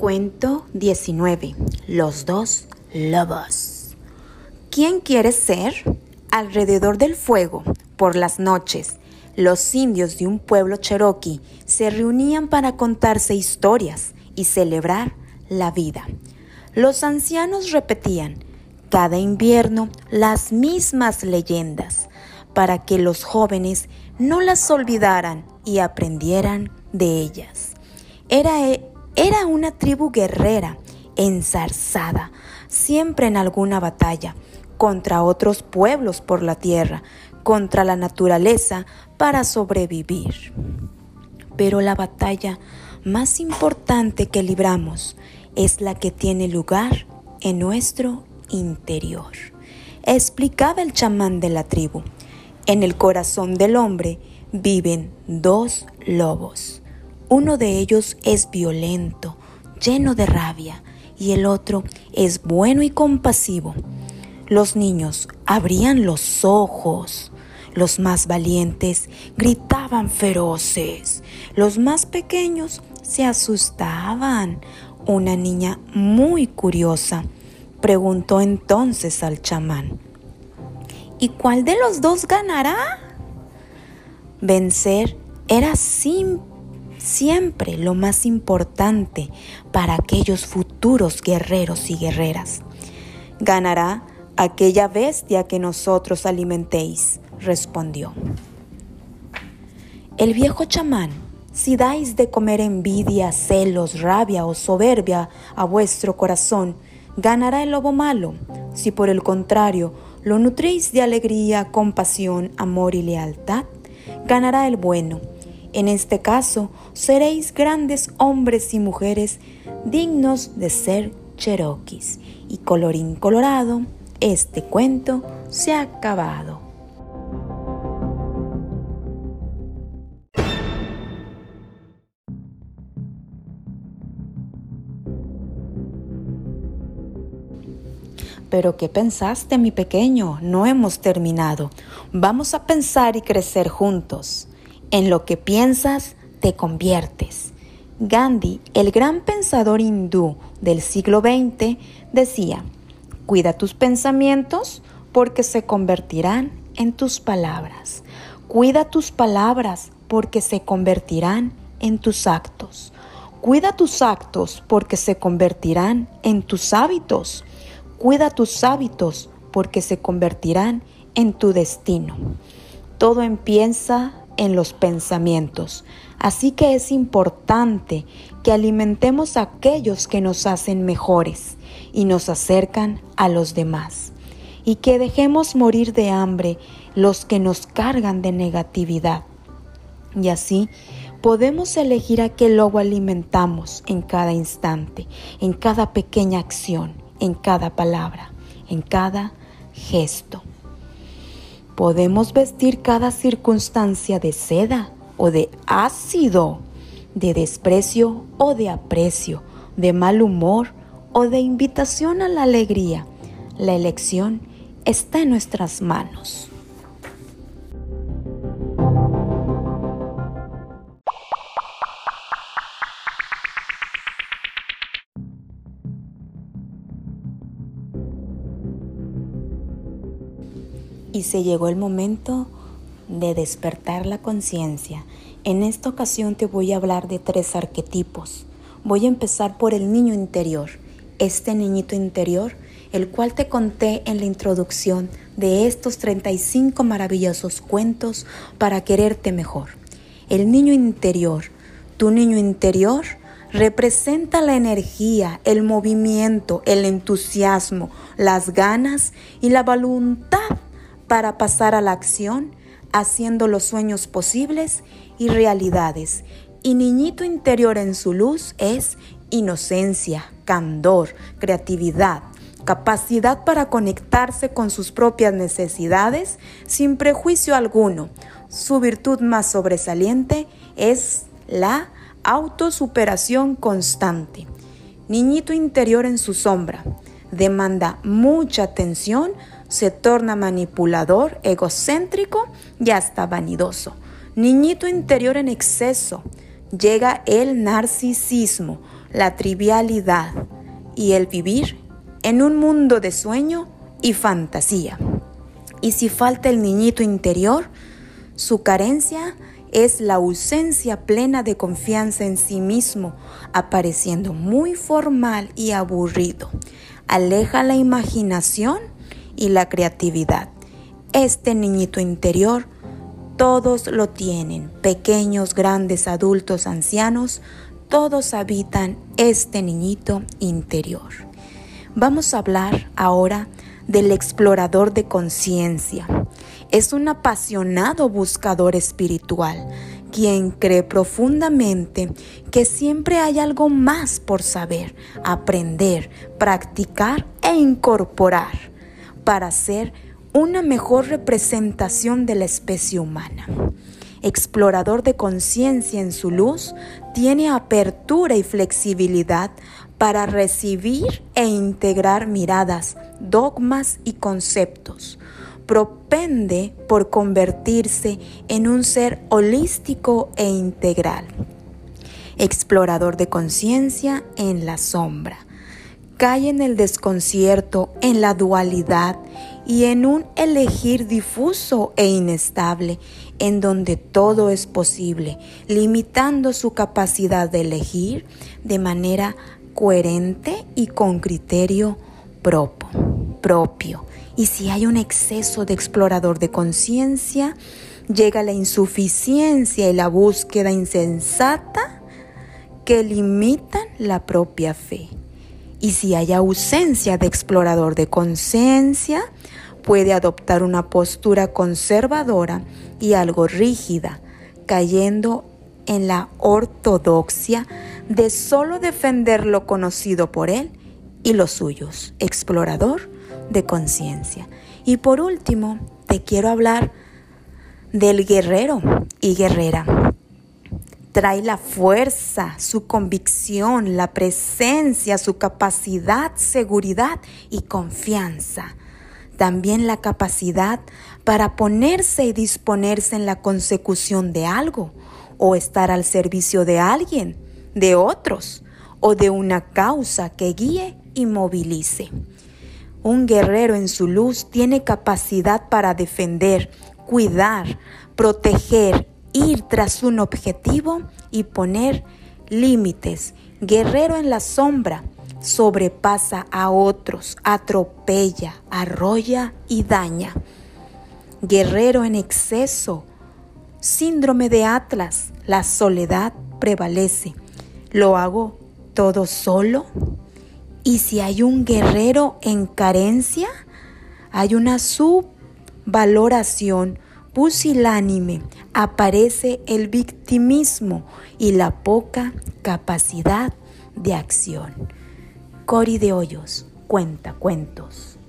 Cuento 19. Los dos lobos. ¿Quién quiere ser? Alrededor del fuego, por las noches, los indios de un pueblo cherokee se reunían para contarse historias y celebrar la vida. Los ancianos repetían cada invierno las mismas leyendas para que los jóvenes no las olvidaran y aprendieran de ellas. Era era una tribu guerrera, ensarzada, siempre en alguna batalla, contra otros pueblos por la tierra, contra la naturaleza para sobrevivir. Pero la batalla más importante que libramos es la que tiene lugar en nuestro interior. Explicaba el chamán de la tribu. En el corazón del hombre viven dos lobos uno de ellos es violento, lleno de rabia, y el otro es bueno y compasivo. Los niños abrían los ojos. Los más valientes gritaban feroces. Los más pequeños se asustaban. Una niña muy curiosa preguntó entonces al chamán, ¿y cuál de los dos ganará? Vencer era simple siempre lo más importante para aquellos futuros guerreros y guerreras. Ganará aquella bestia que nosotros alimentéis, respondió. El viejo chamán, si dais de comer envidia, celos, rabia o soberbia a vuestro corazón, ganará el lobo malo. Si por el contrario lo nutréis de alegría, compasión, amor y lealtad, ganará el bueno en este caso, seréis grandes hombres y mujeres dignos de ser cherokees. Y colorín colorado, este cuento se ha acabado. Pero ¿qué pensaste, mi pequeño? No hemos terminado. Vamos a pensar y crecer juntos. En lo que piensas, te conviertes. Gandhi, el gran pensador hindú del siglo XX, decía, cuida tus pensamientos porque se convertirán en tus palabras. Cuida tus palabras porque se convertirán en tus actos. Cuida tus actos porque se convertirán en tus hábitos. Cuida tus hábitos porque se convertirán en tu destino. Todo empieza en los pensamientos. Así que es importante que alimentemos a aquellos que nos hacen mejores y nos acercan a los demás. Y que dejemos morir de hambre los que nos cargan de negatividad. Y así podemos elegir a qué lobo alimentamos en cada instante, en cada pequeña acción, en cada palabra, en cada gesto. Podemos vestir cada circunstancia de seda o de ácido, de desprecio o de aprecio, de mal humor o de invitación a la alegría. La elección está en nuestras manos. Y se llegó el momento de despertar la conciencia. En esta ocasión te voy a hablar de tres arquetipos. Voy a empezar por el niño interior, este niñito interior, el cual te conté en la introducción de estos 35 maravillosos cuentos para quererte mejor. El niño interior, tu niño interior, representa la energía, el movimiento, el entusiasmo, las ganas y la voluntad para pasar a la acción, haciendo los sueños posibles y realidades. Y niñito interior en su luz es inocencia, candor, creatividad, capacidad para conectarse con sus propias necesidades sin prejuicio alguno. Su virtud más sobresaliente es la autosuperación constante. Niñito interior en su sombra demanda mucha atención se torna manipulador, egocéntrico y hasta vanidoso. Niñito interior en exceso. Llega el narcisismo. la trivialidad y el vivir en un mundo de sueño y fantasía. Y si falta el niñito interior, su carencia es la ausencia plena de confianza en sí mismo, apareciendo muy formal y aburrido. Aleja la imaginación y la creatividad. Este niñito interior, todos lo tienen, pequeños, grandes, adultos, ancianos, todos habitan este niñito interior. Vamos a hablar ahora del explorador de conciencia. Es un apasionado buscador espiritual, quien cree profundamente que siempre hay algo más por saber, aprender, practicar e incorporar para ser una mejor representación de la especie humana. Explorador de conciencia en su luz, tiene apertura y flexibilidad para recibir e integrar miradas, dogmas y conceptos. Propende por convertirse en un ser holístico e integral. Explorador de conciencia en la sombra. Cae en el desconcierto, en la dualidad y en un elegir difuso e inestable, en donde todo es posible, limitando su capacidad de elegir de manera coherente y con criterio propio. Y si hay un exceso de explorador de conciencia, llega la insuficiencia y la búsqueda insensata que limitan la propia fe. Y si hay ausencia de explorador de conciencia, puede adoptar una postura conservadora y algo rígida, cayendo en la ortodoxia de solo defender lo conocido por él y los suyos, explorador de conciencia. Y por último, te quiero hablar del guerrero y guerrera. Trae la fuerza, su convicción, la presencia, su capacidad, seguridad y confianza. También la capacidad para ponerse y disponerse en la consecución de algo o estar al servicio de alguien de otros o de una causa que guíe y movilice. Un guerrero en su luz tiene capacidad para defender, cuidar, proteger, ir tras un objetivo y poner límites. Guerrero en la sombra sobrepasa a otros, atropella, arrolla y daña. Guerrero en exceso, síndrome de Atlas, la soledad prevalece. ¿Lo hago todo solo? Y si hay un guerrero en carencia, hay una subvaloración pusilánime, aparece el victimismo y la poca capacidad de acción. Cori de Hoyos, cuenta cuentos.